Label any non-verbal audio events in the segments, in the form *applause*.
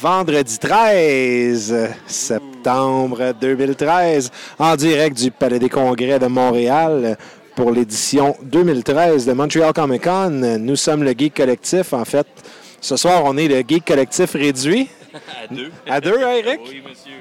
vendredi 13 septembre 2013, en direct du Palais des Congrès de Montréal pour l'édition 2013 de Montreal Comic Con. Nous sommes le Geek Collectif. En fait, ce soir, on est le Geek Collectif réduit. *laughs* À deux. À deux, hein, Eric? Oui, monsieur.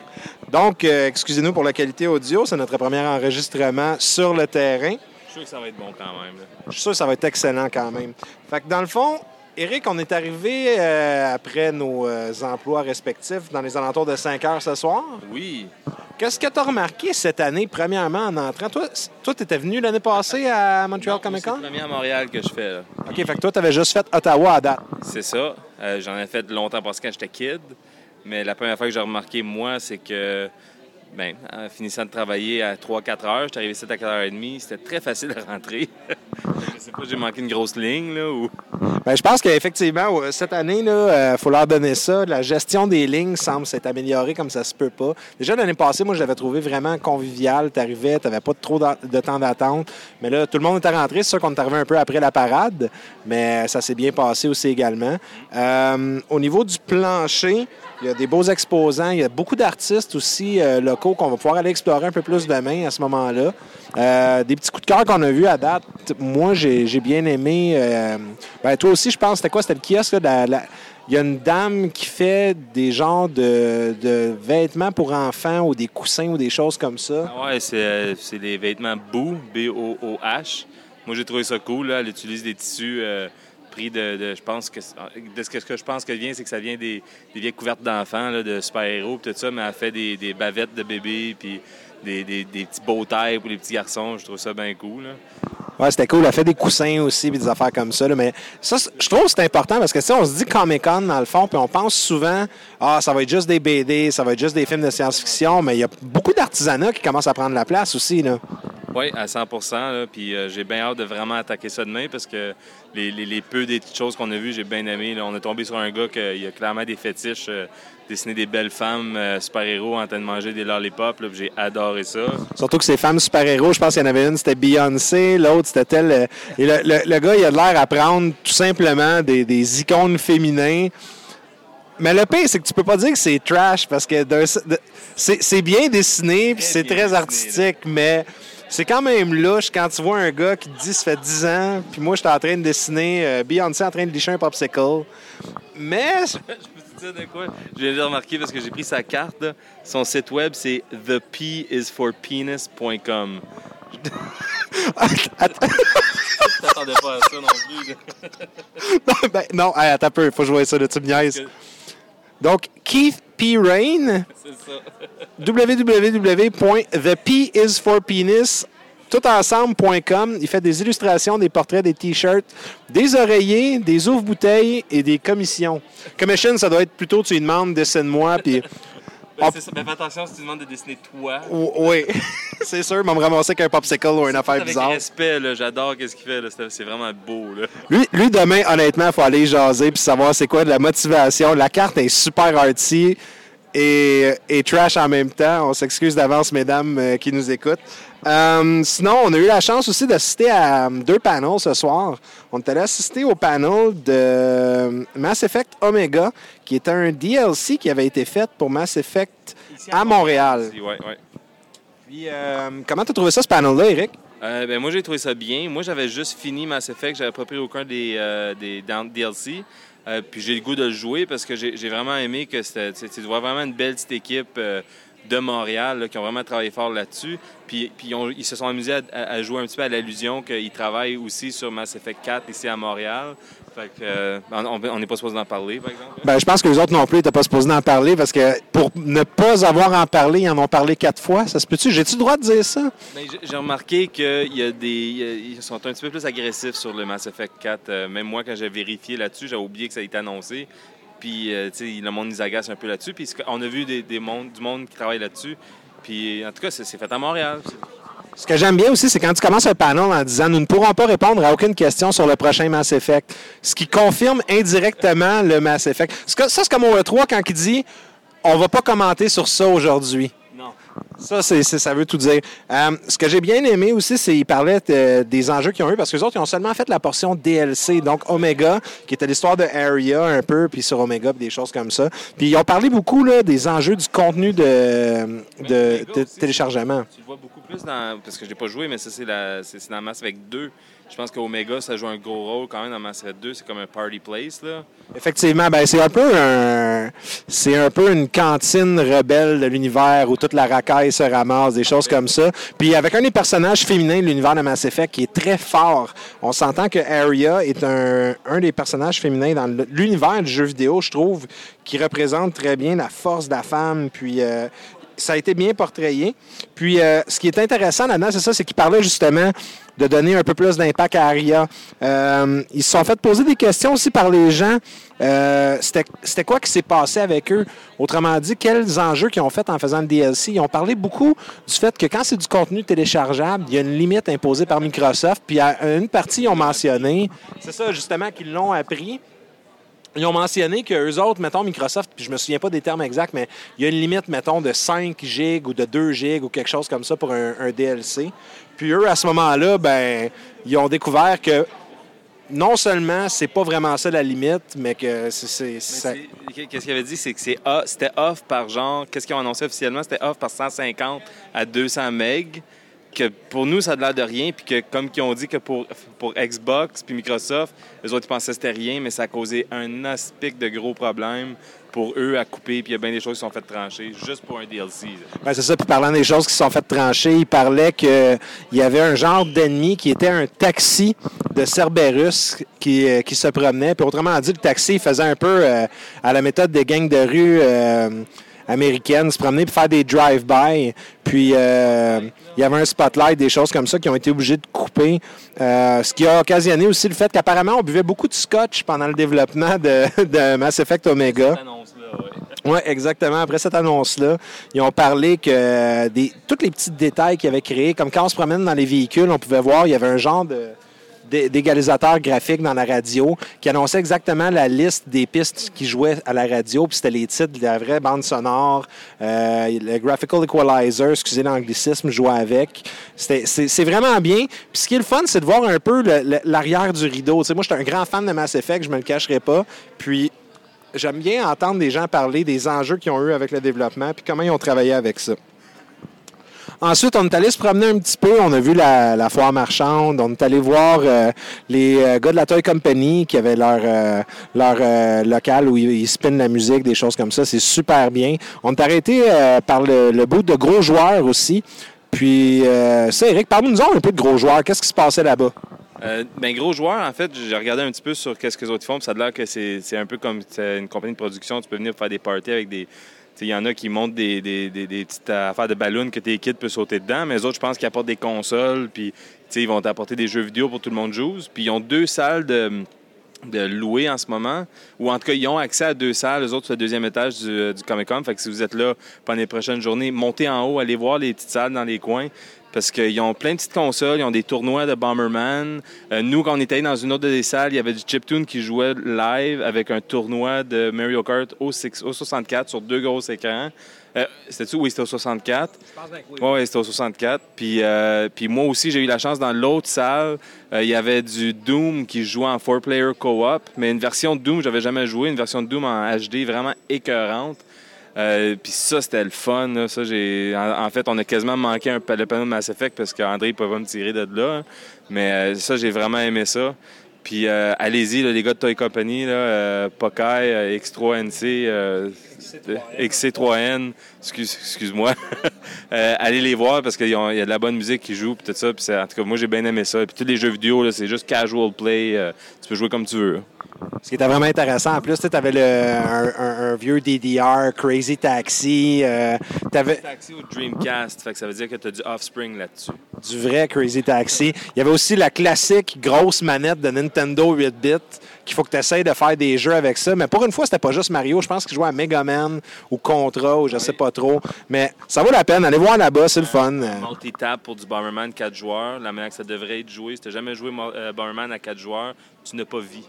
Donc, euh, excusez-nous pour la qualité audio. C'est notre premier enregistrement sur le terrain. Je suis sûr que ça va être bon quand même. là. Je suis sûr que ça va être excellent quand même. Fait que dans le fond, Eric, on est arrivé euh, après nos euh, emplois respectifs dans les alentours de 5 heures ce soir. Oui. Qu'est-ce que tu as remarqué cette année, premièrement, en entrant? Toi, tu étais venu l'année passée à Montreal Comic C'est Con? le premier à Montréal que je fais. là. OK, fait que toi, tu avais juste fait Ottawa à date. C'est ça. Euh, J'en ai fait longtemps parce que quand j'étais kid. Mais la première fois que j'ai remarqué, moi, c'est que, ben, en finissant de travailler à 3-4 heures, j'étais arrivé ici à 4h30, c'était très facile de rentrer. *laughs* je sais pas, j'ai manqué une grosse ligne, là, ou... Ben, je pense qu'effectivement, cette année, il faut leur donner ça. La gestion des lignes semble s'être améliorée comme ça se peut pas. Déjà, l'année passée, moi, je l'avais trouvé vraiment convivial. Tu arrivais, tu n'avais pas trop de temps d'attente. Mais là, tout le monde était rentré. C'est sûr qu'on est arrivé un peu après la parade, mais ça s'est bien passé aussi également. Euh, au niveau du plancher, il y a des beaux exposants. Il y a beaucoup d'artistes aussi euh, qu'on va pouvoir aller explorer un peu plus demain à ce moment-là. Euh, des petits coups de cœur qu'on a vus à date. Moi, j'ai bien aimé. euh, ben, toi aussi, je pense, c'était quoi? C'était le kiosque. Il y a une dame qui fait des genres de, vêtements pour enfants ou des coussins ou des choses comme ça. Ah ouais, c'est euh, les vêtements Boo, B-O-O-H. Moi, j'ai trouvé ça cool. Là. Elle utilise des tissus euh, de, je pense que, de ce que, je pense que vient, c'est que ça vient des, vieilles couvertes d'enfants, de super-héros, tout ça, mais elle fait des, bavettes de bébés, puis des, petits beaux tailles pour les petits garçons. Je trouve ça bien cool. là. Ouais, c'était cool. Elle fait des coussins aussi, puis des affaires comme ça. Mais ça, je trouve que c'est important parce que si on se dit Comic-Con dans le fond, puis on pense souvent, ah, ça va être juste des BD, ça va être juste des films de science-fiction, mais il y a beaucoup d'artisanat qui commence à prendre la place aussi. Là. Oui, à 100 là, Puis euh, j'ai bien hâte de vraiment attaquer ça demain parce que les, les- les peu des petites choses qu'on a vues, j'ai bien aimé. là. On est tombé sur un gars qui a clairement des fétiches, euh, dessiner des belles femmes euh, super-héros en train de manger des lollipops. là, J'ai adoré ça. Surtout que ces femmes super-héros, je pense qu'il y en avait une, c'était Beyoncé, l'autre, c'était tel. euh, Et le, le- le gars, il a de l'air à prendre tout simplement des, des icônes féminins. Mais le pire, c'est que tu peux pas dire que c'est trash parce que c'est c'est bien dessiné puis c'est bien très dessiné, artistique, mais c'est quand même louche quand tu vois un gars qui te dit ça fait 10 ans, puis moi, j'étais en train de dessiner euh, Beyoncé en train de licher un popsicle. Mais *laughs* Je me suis dit de quoi? Je viens de remarquer parce que j'ai pris sa carte. là. Son site web, c'est thepisforpenis.com. Je *laughs* *laughs* t'attendais pas à ça non plus. là. ben, non, hey, attends un peu, faut jouer ça, là, tu me niaises. Donc, Keith P. Rain, C'est ça. www.thepisforpenis toutensemble.com. Il fait des illustrations, des portraits, des t-shirts, des oreillers, des ouvres-bouteilles et des commissions. Commission, ça doit être plutôt, tu lui demandes, dessine-moi, puis... Ben, Ah. c'est ça. Ben, fais attention si tu demandes de dessiner toi. O- Oui, *laughs* c'est sûr, il va me ramasser avec un popsicle ou une affaire Avec bizarre. respect, j'adore ce qu'il fait. C'est c'est vraiment beau. Là. Lui, lui, demain, honnêtement, il faut aller jaser puis savoir c'est quoi de la motivation. La carte est super arty et, et trash en même temps. On s'excuse d'avance, mesdames euh, qui nous écoutent. Euh, sinon, on a eu la chance aussi d'assister à euh, deux panels ce soir. On est allé assister au panel de euh, Mass Effect Omega, qui était un DLC qui avait été fait pour Mass Effect Ici, à Montréal. Oui, oui. Puis, euh, comment tu as trouvé ça, ce panel-là, Eric? Euh, ben, moi, j'ai trouvé ça bien. Moi, j'avais juste fini Mass Effect. J'avais pas pris aucun des, euh, DLC. Euh, puis j'ai le goût de le jouer parce que j'ai vraiment aimé que c'était. Tu vois vraiment une belle petite équipe euh, de Montréal là, qui ont vraiment travaillé fort là-dessus. Puis, puis ils, ont- ils se sont amusés à, à- à jouer un petit peu à l'allusion qu'ils travaillent aussi sur Mass Effect 4 ici à Montréal. Fait que, euh, on on n'est pas supposé en parler, par exemple. Ben, je pense que les autres non plus n'étaient pas supposés en parler parce que pour ne pas avoir en parlé, ils en ont parlé quatre fois. Ça se peut-tu? J'ai-tu le droit de dire ça? Ben, j'ai- J'ai remarqué qu'il y a des. il y a- Ils sont un petit peu plus agressifs sur le Mass Effect 4. Euh, même moi, quand j'ai vérifié là-dessus, j'avais oublié que ça a été annoncé. Puis, euh, tu sais, le monde nous agace un peu là-dessus. Puis, on a vu des, des mondes, du monde qui travaille là-dessus. Puis, en tout cas, c'est fait à Montréal. Ce que j'aime bien aussi, c'est quand tu commences un panel en disant nous ne pourrons pas répondre à aucune question sur le prochain Mass Effect. Ce qui confirme indirectement le Mass Effect. Ça, c'est comme au E3 quand il dit on va pas commenter sur ça aujourd'hui. Ça, c'est, ça veut tout dire. Euh, ce que j'ai bien aimé aussi, c'est qu'ils parlaient des enjeux qu'ils ont eu, parce que les autres, ils ont seulement fait la portion DLC, donc Omega, qui était l'histoire de Area un peu, puis sur Omega, puis des choses comme ça. Puis ils ont parlé beaucoup là, des enjeux du contenu de, de, téléchargement. Tu le vois beaucoup plus dans. Parce que je n'ai pas joué, mais ça, c'est, la, c'est dans Mass Effect 2. Je pense qu'Omega, ça joue un gros rôle quand même dans Mass Effect 2. C'est comme un party place. Là. Effectivement, ben, c'est un peu un, c'est un peu une cantine rebelle de l'univers où toute la racaille se ramasse, des choses comme ça. Puis avec un des personnages féminins de l'univers de Mass Effect qui est très fort. On s'entend que Arya est un, un des personnages féminins dans l'univers du jeu vidéo, je trouve, qui représente très bien la force de la femme. Puis euh, ça a été bien portrayé. Puis, euh, ce qui est intéressant là-dedans, c'est ça, c'est qu'il parlait justement de donner un peu plus d'impact à Aria. Euh, ils se sont fait poser des questions aussi par les gens. Euh, c'était quoi qui s'est passé avec eux? Autrement dit, quels enjeux qu'ils ont fait en faisant le DLC? Ils ont parlé beaucoup du fait que quand c'est du contenu téléchargeable, il y a une limite imposée par Microsoft. Puis, une partie, ils ont mentionné, c'est ça justement qu'ils l'ont appris ils ont mentionné qu'eux autres, mettons Microsoft, puis je me souviens pas des termes exacts, mais il y a une limite, mettons, de 5 gigs ou de 2 gigs ou quelque chose comme ça pour un, DLC. Puis eux, à ce moment-là, ben, ils ont découvert que non seulement c'est pas vraiment ça la limite, mais que c'est. Qu'est-ce qu'il avait dit? C'est que c'était off par genre. Qu'est-ce qu'ils ont annoncé officiellement? C'était off par 150 à 200 MB que pour nous, ça a l'air de rien, puis que comme ils ont dit que pour, pour Xbox puis Microsoft, les autres ils pensaient que c'était rien, mais ça a causé un aspic de gros problèmes pour eux à couper, puis il y a bien des choses qui sont faites trancher, juste pour un DLC. Ben, c'est ça, puis parlant des choses qui sont faites trancher, il parlait qu'il y avait un genre d'ennemi qui était un taxi de Cerberus qui, euh, qui se promenait, puis autrement dit, le taxi faisait un peu euh, à la méthode des gangs de rue... Euh, américaine, se promener pour faire des drive-by. Puis euh, il y avait un spotlight, des choses comme ça qui ont été obligés de couper. Euh, ce qui a occasionné aussi le fait qu'apparemment on buvait beaucoup de scotch pendant le développement de, Mass Effect Omega. Oui, exactement. Après cette annonce-là, ils ont parlé que des, tous les petits détails qu'ils avaient créés, comme quand on se promène dans les véhicules, on pouvait voir, il y avait un genre de d'égalisateur graphique dans la radio qui annonçait exactement la liste des pistes qui jouaient à la radio, puis c'était les titres de la vraie bande sonore. Euh, le Graphical Equalizer, excusez l'anglicisme, jouait avec. C'est vraiment bien. Puis ce qui est le fun, c'est de voir un peu l'arrière du rideau. moi, je suis un grand fan de Mass Effect, je me le cacherai pas. Puis j'aime bien entendre des gens parler des enjeux qu'ils ont eu avec le développement, puis comment ils ont travaillé avec ça. Ensuite, on est allé se promener un petit peu. On a vu la, foire marchande. On est allé voir euh, les euh, gars de la Toy Company qui avaient leur, euh, leur local où ils, spinnent la musique, des choses comme ça. C'est super bien. On est arrêté par le, bout de gros joueurs aussi. Puis, ça, Eric, parle-nous un peu de gros joueurs. Qu'est-ce qui se passait là-bas? Ben, gros joueurs, en fait, j'ai regardé un petit peu sur qu'est-ce que les autres font. ça a l'air que c'est un peu comme une compagnie de production. Tu peux venir faire des parties avec des, il y en a qui montent des, petites affaires de ballons que tes kids peuvent sauter dedans, mais les autres, je pense qu'ils apportent des consoles, puis ils vont t'apporter des jeux vidéo pour tout le monde joue. Puis ils ont deux salles de, louer en ce moment, ou en tout cas, ils ont accès à deux salles, les autres sur le deuxième étage du, du Comic-Con. Fait que si vous êtes là pendant les prochaines journées, montez en haut, allez voir les petites salles dans les coins parce qu'ils ont plein de petites consoles, ils ont des tournois de Bomberman. Euh, nous, quand on était dans une autre des salles, il y avait du chiptune qui jouait live avec un tournoi de Mario Kart au, 64 sur deux gros écrans. Euh, c'était-tu? Oui, c'était au 64. oui. c'était au 64. Puis, euh, puis moi aussi, j'ai eu la chance dans l'autre salle, il y avait du Doom qui jouait en four-player co-op, mais une version de Doom, j'avais jamais joué, une version de Doom en HD vraiment écœurante. Euh, puis ça, c'était le fun. Ça, j'ai... En, fait, on a quasiment manqué un, le panneau de Mass Effect parce qu'André ne pouvait pas me tirer de là. Hein. Mais euh, ça, j'ai vraiment aimé ça. Puis euh, allez-y, les gars de Toy Company, là, Pokai, X3NC, XC3N, excuse, moi *laughs* allez les voir parce qu'il y a de la bonne musique qui joue, puis tout ça. Puis en tout cas, moi, j'ai bien aimé ça. Puis tous les jeux vidéo, c'est juste casual play. tu peux jouer comme tu veux. Ce qui était vraiment intéressant. En plus, tu avais un, vieux DDR, Crazy Taxi. Euh, Crazy Taxi ou Dreamcast. Fait que ça veut dire que tu as du Offspring là-dessus. Du vrai Crazy Taxi. Il y avait aussi la classique grosse manette de Nintendo 8-bit qu'il faut que tu essayes de faire des jeux avec ça. Mais pour une fois, c'était pas juste Mario. Je pense qu'il jouait à Mega Man ou Contra ou je sais pas trop. Mais ça vaut la peine. Allez voir là-bas, c'est le fun. Multi-tap pour du Bomberman 4 joueurs. La manière que ça devrait être joué. Si tu jamais joué euh, Bomberman à 4 joueurs, tu n'as pas vie.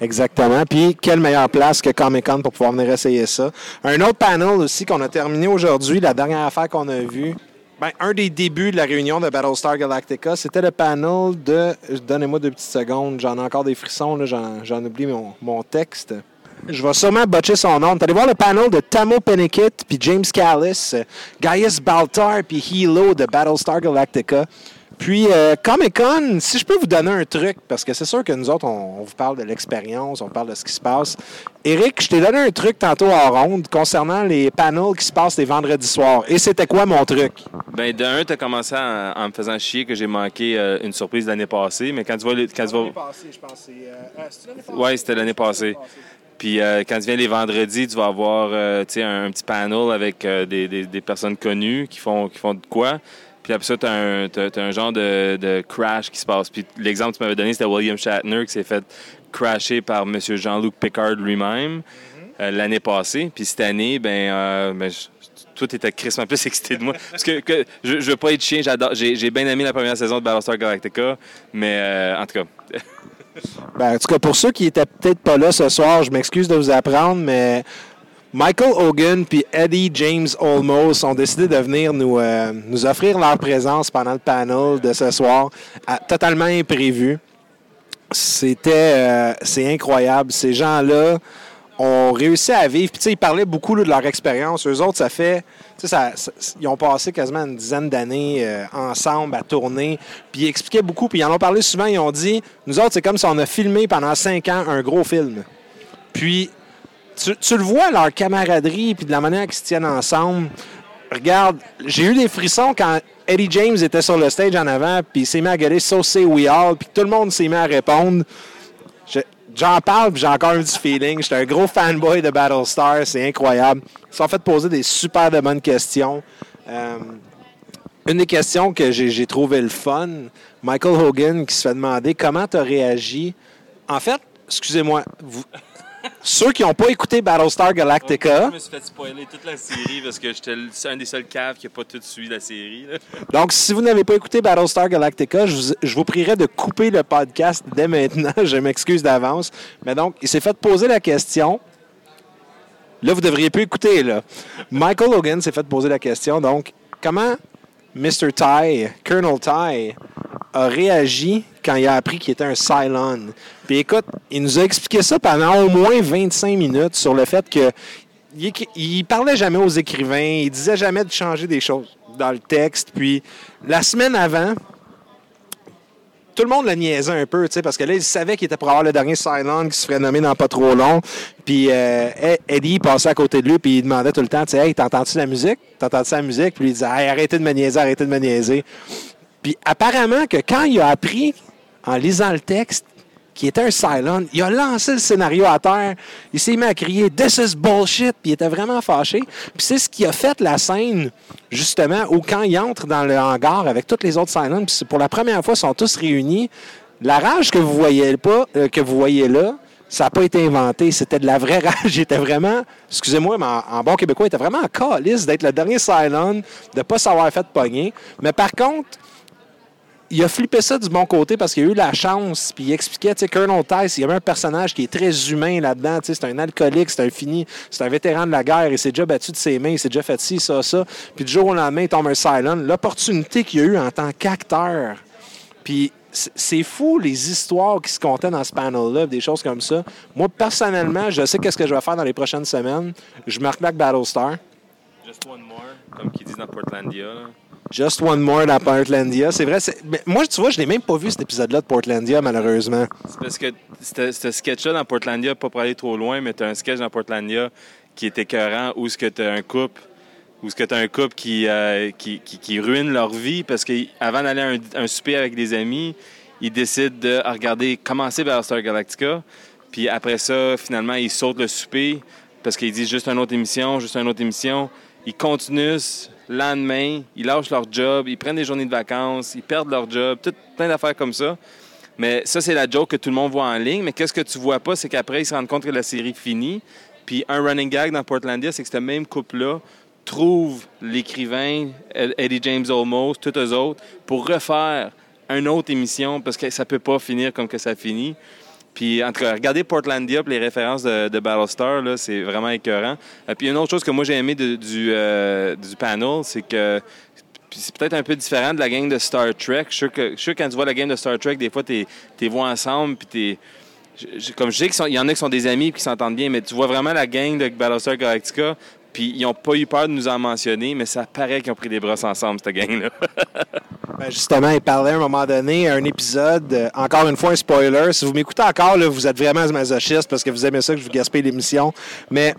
Exactement. Puis, quelle meilleure place que Comic-Con pour pouvoir venir essayer ça. Un autre panel aussi qu'on a terminé aujourd'hui, la dernière affaire qu'on a vue, ben, un des débuts de la réunion de Battlestar Galactica, c'était le panel de. Donnez-moi deux petites secondes, j'en ai encore des frissons, j'en oublie mon, mon, texte. Je vais sûrement botcher son nom. Allez voir le panel de Tamo Peniket puis James Callis, Gaius Baltar puis Hilo de Battlestar Galactica. Puis, euh, Comic-Con, si je peux vous donner un truc, parce que c'est sûr que nous autres, on, vous parle de l'expérience, on parle de ce qui se passe. Eric, je t'ai donné un truc tantôt en ronde concernant les panels qui se passent les vendredis soirs. Et c'était quoi mon truc? Ben, d'un, tu as commencé en me faisant chier que j'ai manqué euh, une surprise l'année passée, mais quand tu vois. Quand tu L'année passée, je pense. Euh, l'année passée? Oui, c'était l'année passée. Puis quand tu viens les vendredis, tu vas avoir un, un, petit panel avec des, des, des, personnes connues qui font, qui font de quoi. Puis après ça, tu as, un genre de, crash qui se passe. Puis l'exemple que tu m'avais donné, c'était William Shatner qui s'est fait crasher par M. Jean-Luc Picard lui-même mm-hmm. euh, l'année passée. Puis cette année, ben, euh, ben toi, t'étais crissement plus *laughs* excité de moi. Parce que, je, je veux pas être chien, j'adore. J'ai, bien aimé la première saison de Battlestar Galactica, mais euh, en tout cas. ben, en tout cas, pour ceux qui étaient peut-être pas là ce soir, je m'excuse de vous apprendre, mais Michael Hogan puis Eddie James Olmos ont décidé de venir nous, euh, offrir leur présence pendant le panel de ce soir, totalement imprévu. C'était euh, incroyable. Ces gens-là ont réussi à vivre. Puis, ils parlaient beaucoup de leur expérience. Eux autres, ça fait. Ils ont passé quasiment une dizaine d'années euh, ensemble à tourner. Puis, ils expliquaient beaucoup. Puis, ils en ont parlé souvent. Ils ont dit Nous autres, c'est comme si on a filmé pendant cinq ans un gros film. Puis, tu, le vois, leur camaraderie, puis de la manière qu'ils se tiennent ensemble. Regarde, j'ai eu des frissons quand Eddie James était sur le stage en avant, puis il s'est mis à gueuler So Say We All, puis tout le monde s'est mis à répondre. J'en parle, puis j'ai encore un petit feeling. J'étais un gros fanboy de Battlestar, c'est incroyable. Ils sont fait poser des super de bonnes questions. Euh, une des questions que j'ai trouvé le fun, Michael Hogan qui se fait demander comment tu as réagi. En fait, excusez-moi, vous, ceux qui n'ont pas écouté Battlestar Galactica. je me suis fait spoiler toute la série parce que j'étais un des seuls caves qui n'a pas tout suivi la série. Donc, si vous n'avez pas écouté Battlestar Galactica, je vous, je vous prierai de couper le podcast dès maintenant. *laughs* je m'excuse d'avance. Mais donc, il s'est fait poser la question. Là, vous devriez plus écouter. Là. Michael Logan s'est fait poser la question. Donc, comment Mr. Ty, Colonel Ty, a réagi quand il a appris qu'il était un Cylon. Puis écoute, il nous a expliqué ça pendant au moins 25 minutes sur le fait que il, parlait jamais aux écrivains, il disait jamais de changer des choses dans le texte. Puis la semaine avant, tout le monde le niaisait un peu, parce que là, il savait qu'il était pour avoir le dernier Cylon qui se ferait nommer dans pas trop long. Puis euh, Eddie passait à côté de lui, puis il demandait tout le temps, Hey, t'entends-tu la musique? T'entends-tu la musique? Puis il disait, hey, arrêtez de me niaiser, arrêtez de me niaiser. Puis apparemment que quand il a appris, en lisant le texte, qu'il était un Cylon, il a lancé le scénario à terre. Il s'est mis à crier This is bullshit. Puis il était vraiment fâché. Puis c'est ce qui a fait la scène, justement, où quand il entre dans le hangar avec tous les autres Cylons, puis pour la première fois, ils sont tous réunis. La rage que vous voyez pas, euh, que vous voyez là, ça n'a pas été inventé. C'était de la vraie *laughs* rage. Il était vraiment, excusez-moi, mais en, bon québécois, il était vraiment en calice d'être le dernier Cylon, de ne pas savoir fait pogner. Mais par contre, il a flippé ça du bon côté parce qu'il a eu la chance, puis il expliquait, tu sais, Colonel Tice, il y avait un personnage qui est très humain là-dedans, tu sais, c'est un alcoolique, c'est un fini, c'est un vétéran de la guerre, il s'est déjà battu de ses mains, il s'est déjà fait ci, ça, ça, puis du jour au lendemain, il tombe un silent. L'opportunité qu'il a eu en tant qu'acteur, puis c'est fou les histoires qui se comptaient dans ce panel-là, des choses comme ça. Moi, personnellement, je sais qu'est-ce que je vais faire dans les prochaines semaines. Je marque back Battlestar. Just one more, comme qu'ils disent dans Portlandia. Just One More dans Portlandia. C'est vrai. Mais moi, tu vois, je n'ai même pas vu cet épisode-là de Portlandia, malheureusement. C'est parce que ce sketch-là dans Portlandia, pas pour aller trop loin, mais tu as un sketch dans Portlandia qui est écœurant où ce que tu as un couple où ce que tu as un couple qui, euh, qui, qui, ruine leur vie parce qu'avant d'aller à un, un, souper avec des amis, ils décident de regarder, commencer vers Star Galactica. Puis après ça, finalement, ils sautent le souper parce qu'ils disent juste une autre émission, juste une autre émission. Ils continuent lendemain, ils lâchent leur job, ils prennent des journées de vacances, ils perdent leur job, tout, plein d'affaires comme ça. Mais ça, c'est la joke que tout le monde voit en ligne. Mais qu'est-ce que tu vois pas, c'est qu'après, ils se rendent compte que la série finit. Puis un running gag dans Portlandia, c'est que ce même couple-là trouve l'écrivain, Eddie James Olmos, tous eux autres, pour refaire une autre émission parce que ça peut pas finir comme que ça finit. Puis, en tout cas, regardez Portlandia, les références de, de Battlestar, là, c'est vraiment écœurant. Euh, puis, une autre chose que moi j'ai aimé euh, du panel, c'est que c'est peut-être un peu différent de la gang de Star Trek. Je suis sûr que, quand tu vois la game de Star Trek, des fois, tu les vois ensemble, puis t'es... Comme je sais qu'il y en a qui sont des amis et qui s'entendent bien, mais tu vois vraiment la gang de Battlestar Galactica, puis ils n'ont pas eu peur de nous en mentionner, mais ça paraît qu'ils ont pris des brosses ensemble, cette gang-là. *laughs* Ben, justement, il parlait à un moment donné, un épisode, euh, encore une fois un spoiler. Si vous m'écoutez encore, vous êtes vraiment masochiste parce que vous aimez ça que je vous gaspille l'émission. Mais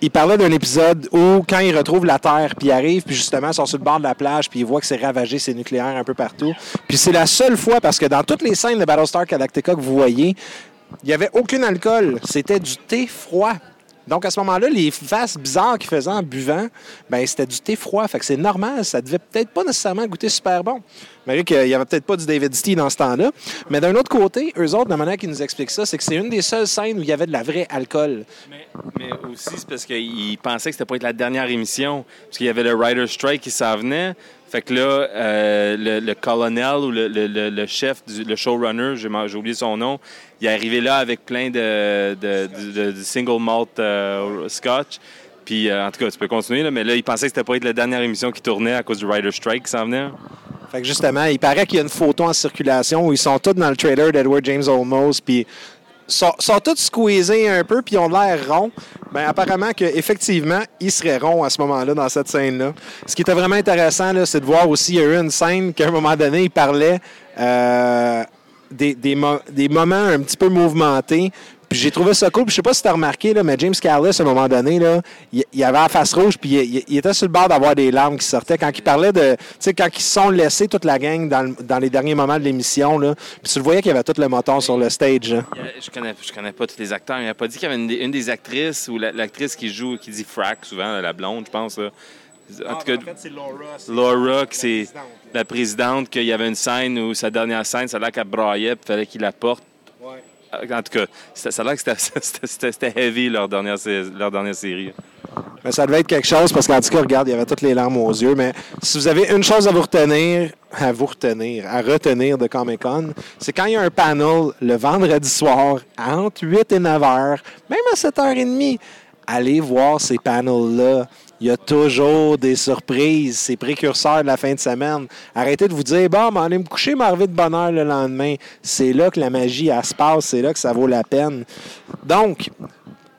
il parlait d'un épisode où, quand il retrouve la Terre, puis il arrive, puis justement, ils sont sur le bord de la plage, puis il voit que c'est ravagé, c'est nucléaire un peu partout. Puis c'est la seule fois, parce que dans toutes les scènes de Battlestar Galactica que vous voyez, il n'y avait aucun alcool. C'était du thé froid. Donc, à ce moment-là, les faces bizarres qu'ils faisaient en buvant, ben c'était du thé froid. Fait que c'est normal. Ça devait peut-être pas nécessairement goûter super bon. Malgré qu'il n'y avait peut-être pas du David Stee dans ce temps-là. Mais d'un autre côté, eux autres, la manière qu'ils nous expliquent ça, c'est que c'est une des seules scènes où il y avait de la vraie alcool. Mais, aussi, c'est parce qu'ils pensaient que c'était pas être la dernière émission. Parce qu'il y avait le Rider Strike qui s'en venait. Fait que là, euh, le, colonel ou le, chef, du, le showrunner, j'ai oublié son nom, il est arrivé là avec plein de, single malt euh, scotch. Puis, euh, en tout cas, tu peux continuer, là, mais là, il pensait que c'était pas être la dernière émission qui tournait à cause du Rider Strike qui s'en venait. Fait que justement, il paraît qu'il y a une photo en circulation où ils sont tous dans le trailer d'Edward James Olmos, puis sont, sont tous squeezés un peu, puis ils ont l'air ronds. Ben, apparemment qu'effectivement, ils seraient ronds à ce moment-là, dans cette scène-là. Ce qui était vraiment intéressant, c'est de voir aussi, il y a eu une scène qu'à un moment donné, il parlait euh, des, des, des moments un petit peu mouvementés. Puis j'ai trouvé ça cool. Puis je sais pas si tu as remarqué, là, mais James Callis, à un moment donné, là, il, il avait la face rouge, puis il, était sur le bord d'avoir des larmes qui sortaient. Quand il parlait de. Tu sais, quand ils sont laissés, toute la gang, dans, dans les derniers moments de l'émission, là, puis tu le voyais qu'il y avait tout le moton sur le stage. a- Je connais, je connais pas tous les acteurs. Il a pas dit qu'il y avait une, des- actrices ou la- l'actrice qui joue, qui dit frac souvent, la blonde, je pense. En tout cas, c'est Laura. Laura, qui c'est la présidente, qu'il y avait une scène où sa dernière scène, ça a l'air qu'elle braillait, puis il fallait qu'il la porte. En tout cas, ça a l'air que *laughs* c'était- heavy leur dernière, sé- leur dernière série. Mais ça devait être quelque chose parce qu'en tout cas, regarde, il y avait toutes les larmes aux yeux. Mais si vous avez une chose à vous retenir, à vous retenir, à retenir de Comic Con, c'est quand il y a un panel le vendredi soir entre 8 et 9 heures, même à 7h30, allez voir ces panels-là. Il y a toujours des surprises, ces précurseurs de la fin de semaine. Arrêtez de vous dire, bon, ben, allez me coucher, m'arriver de bonne heure le lendemain. C'est là que la magie, elle se passe, c'est là que ça vaut la peine. Donc,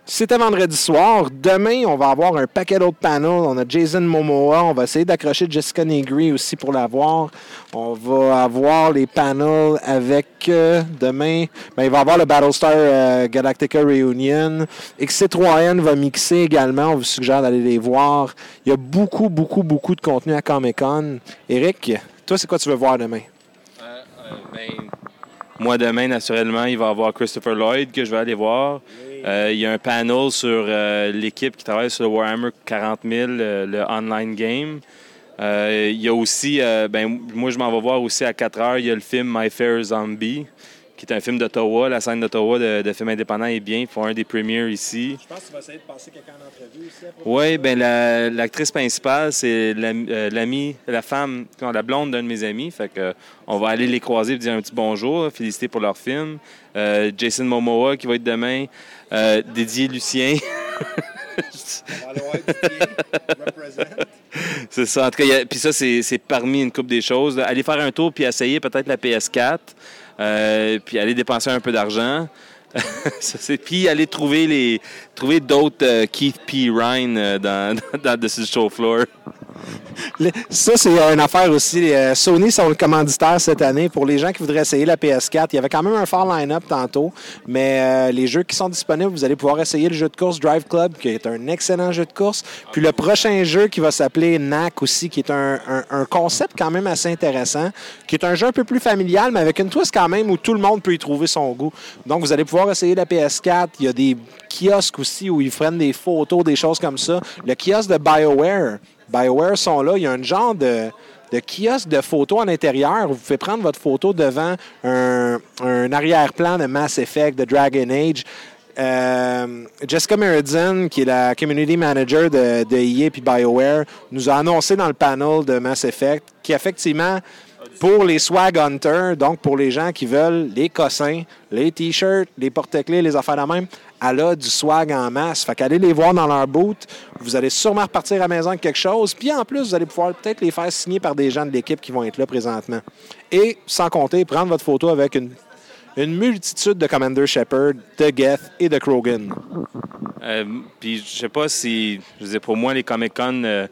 c'était vendredi soir. Demain, on va avoir un paquet d'autres panels. On a Jason Momoa. On va essayer d'accrocher Jessica Negri aussi pour la voir. On va avoir les panels avec euh, demain. Ben, il va y avoir le Battlestar euh, Galactica Reunion. XC3N va mixer également. On vous suggère d'aller les voir. Il y a beaucoup, beaucoup, beaucoup de contenu à Comic Con. Eric, toi, c'est quoi tu veux voir demain? ben, moi, demain, naturellement, il va y avoir Christopher Lloyd que je vais aller voir. Euh, il y a un panel sur euh, l'équipe qui travaille sur le Warhammer 40 000, euh, le online game. Il y a aussi, ben, moi, je m'en vais voir aussi à 4 heures, il y a le film My Fair Zombie, qui est un film d'Ottawa. La scène d'Ottawa de, de film indépendant est bien. Ils font un des premiers ici. Je pense que tu vas essayer de passer quelqu'un en entrevue aussi. Oui, ben la- l'actrice principale, c'est l'am- euh, l'amie, la femme, non, la blonde d'un de mes amis. Fait que, euh, on va aller les croiser et dire un petit bonjour, féliciter pour leur film. Euh, Jason Momoa qui va être demain. Didier Lucien. *laughs* c'est ça. En tout cas, puis ça, c'est parmi une coupe des choses. là. Aller faire un tour puis essayer peut-être la PS4. Euh, puis aller dépenser un peu d'argent. *laughs* Puis aller trouver les trouver d'autres euh, Keith P. Ryan euh, dans, *laughs* dans, dans, le show floor. Ça, c'est une affaire aussi. Euh, Sony sont le commanditaire cette année. Pour les gens qui voudraient essayer la PS4, il y avait quand même un fort line-up tantôt. Mais euh, les jeux qui sont disponibles, vous allez pouvoir essayer le jeu de course Drive Club, qui est un excellent jeu de course. Puis le prochain jeu qui va s'appeler NAC aussi, qui est un, un- un concept quand même assez intéressant, qui est un jeu un peu plus familial, mais avec une twist quand même où tout le monde peut y trouver son goût. Donc, vous allez pouvoir essayer la PS4. Il y a des kiosques aussi où ils prennent des photos, des choses comme ça. Le kiosque de BioWare. BioWare sont là. Il y a un genre de, de kiosque de photos à l'intérieur. Vous pouvez prendre votre photo devant un, un arrière-plan de Mass Effect, de Dragon Age. Euh, Jessica Meridian, qui est la community manager de, de EA et BioWare, nous a annoncé dans le panel de Mass Effect qu'effectivement, pour les swag hunters, donc pour les gens qui veulent les cossins, les t-shirts, les porte-clés, les affaires de même, elle a du swag en masse. Fait qu'allez les voir dans leur boot. Vous allez sûrement repartir à la maison avec quelque chose. Puis en plus, vous allez pouvoir peut-être les faire signer par des gens de l'équipe qui vont être là présentement. Et sans compter, prendre votre photo avec une, multitude de Commander Shepard, de Geth et de Krogan. Euh, puis je sais pas si, je veux dire, pour moi, les Comic-Con, euh,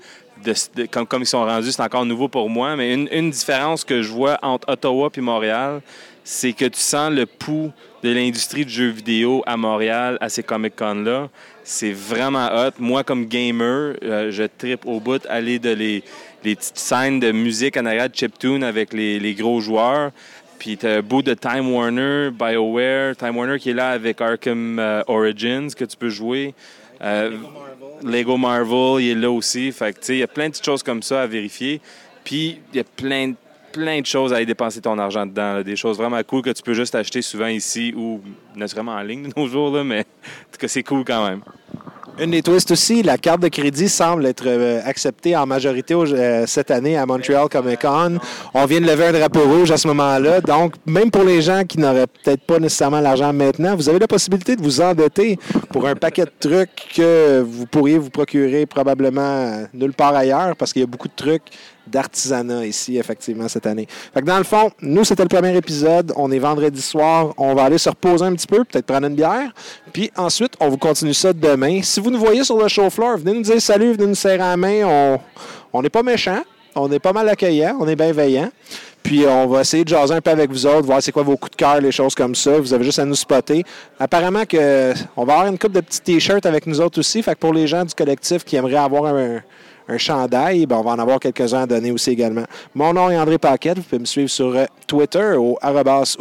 comme ils sont rendus, c'est encore nouveau pour moi, mais une, une différence que je vois entre Ottawa et Montréal, c'est que tu sens le pouls de l'industrie du jeu vidéo à Montréal, à ces Comic-Con-là. C'est vraiment hot. Moi, comme gamer, euh, je tripe au bout aller de les, les petites scènes de musique en arrière de chiptune avec les, les gros joueurs. Puis t'as un bout de Time Warner, BioWare, Time Warner qui est là avec Arkham euh, Origins que tu peux jouer. Euh, Lego Marvel, il est là aussi. Fait que, tu sais, il y a plein de petites choses comme ça à vérifier. Puis, il y a plein, plein de choses à y dépenser ton argent dedans. Des choses vraiment cool que tu peux juste acheter souvent ici ou naturellement en ligne de *laughs* nos jours. Là, mais en tout cas, c'est cool quand même. Une des twists aussi, la carte de crédit semble être euh, acceptée en majorité euh, cette année à Montreal Comic Con. On vient de lever un drapeau rouge à ce moment-là. Donc, même pour les gens qui n'auraient peut-être pas nécessairement l'argent maintenant, vous avez la possibilité de vous endetter pour un paquet de trucs que vous pourriez vous procurer probablement euh, nulle part ailleurs parce qu'il y a beaucoup de trucs d'artisanat ici, effectivement, cette année. Fait dans le fond, nous, c'était le premier épisode. On est vendredi soir. On va aller se reposer un petit peu, peut-être prendre une bière. Puis ensuite, on vous continue ça demain. Si vous nous voyez sur le show floor, venez nous dire salut, venez nous serrer la main. On n'est pas méchants. On est pas mal accueillants. On est bienveillants. Puis euh, on va essayer de jaser un peu avec vous autres, voir c'est quoi vos coups de cœur, les choses comme ça. Vous avez juste à nous spotter. Apparemment que on va avoir une coupe de petits t-shirts avec nous autres aussi. Fait que pour les gens du collectif qui aimeraient avoir un, un chandail, ben, on va en avoir quelques-uns à donner aussi également. Mon nom est André Paquette. Vous pouvez me suivre sur euh, Twitter au arrobas.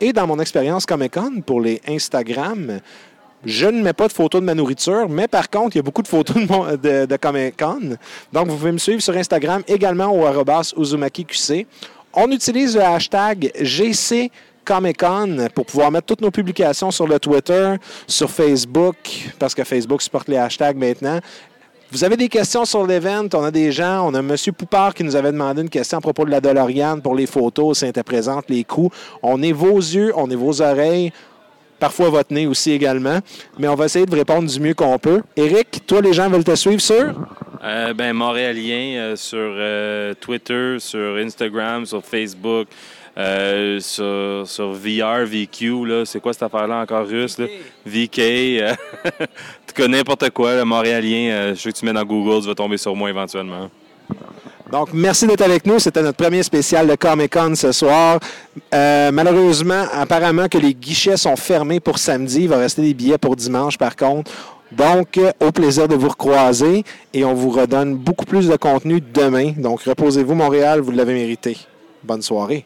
Et dans mon expérience Comic-Con pour les Instagram, je ne mets pas de photos de ma nourriture, mais par contre, il y a beaucoup de photos de, de Comic-Con. Donc, vous pouvez me suivre sur Instagram également au arrobas UzumakiQC. On utilise le hashtag GC Comic Con pour pouvoir mettre toutes nos publications sur le Twitter, sur Facebook, parce que Facebook supporte les hashtags maintenant. Vous avez des questions sur l'event, on a des gens, on a M. Poupard qui nous avait demandé une question à propos de la DeLorean pour les photos, si elle présente, les coups. On est vos yeux, on est vos oreilles, parfois votre nez aussi également, mais on va essayer de vous répondre du mieux qu'on peut. Eric, toi, les gens veulent te suivre sur? Euh, ben, Montréalien euh, sur euh, Twitter, sur Instagram, sur Facebook, euh, sur, sur VR, VQ, là. C'est quoi cette affaire-là encore russe, là? VK. euh, *laughs* tu connais n'importe quoi, le Montréalien. je sais que tu mets dans Google, tu vas tomber sur moi éventuellement. Donc, merci d'être avec nous. C'était notre premier spécial de Comic Con ce soir. Euh, malheureusement, apparemment que les guichets sont fermés pour samedi. Il va rester des billets pour dimanche, par contre. Donc, euh, au plaisir de vous recroiser et on vous redonne beaucoup plus de contenu demain. Donc, reposez-vous, Montréal, vous l'avez mérité. Bonne soirée.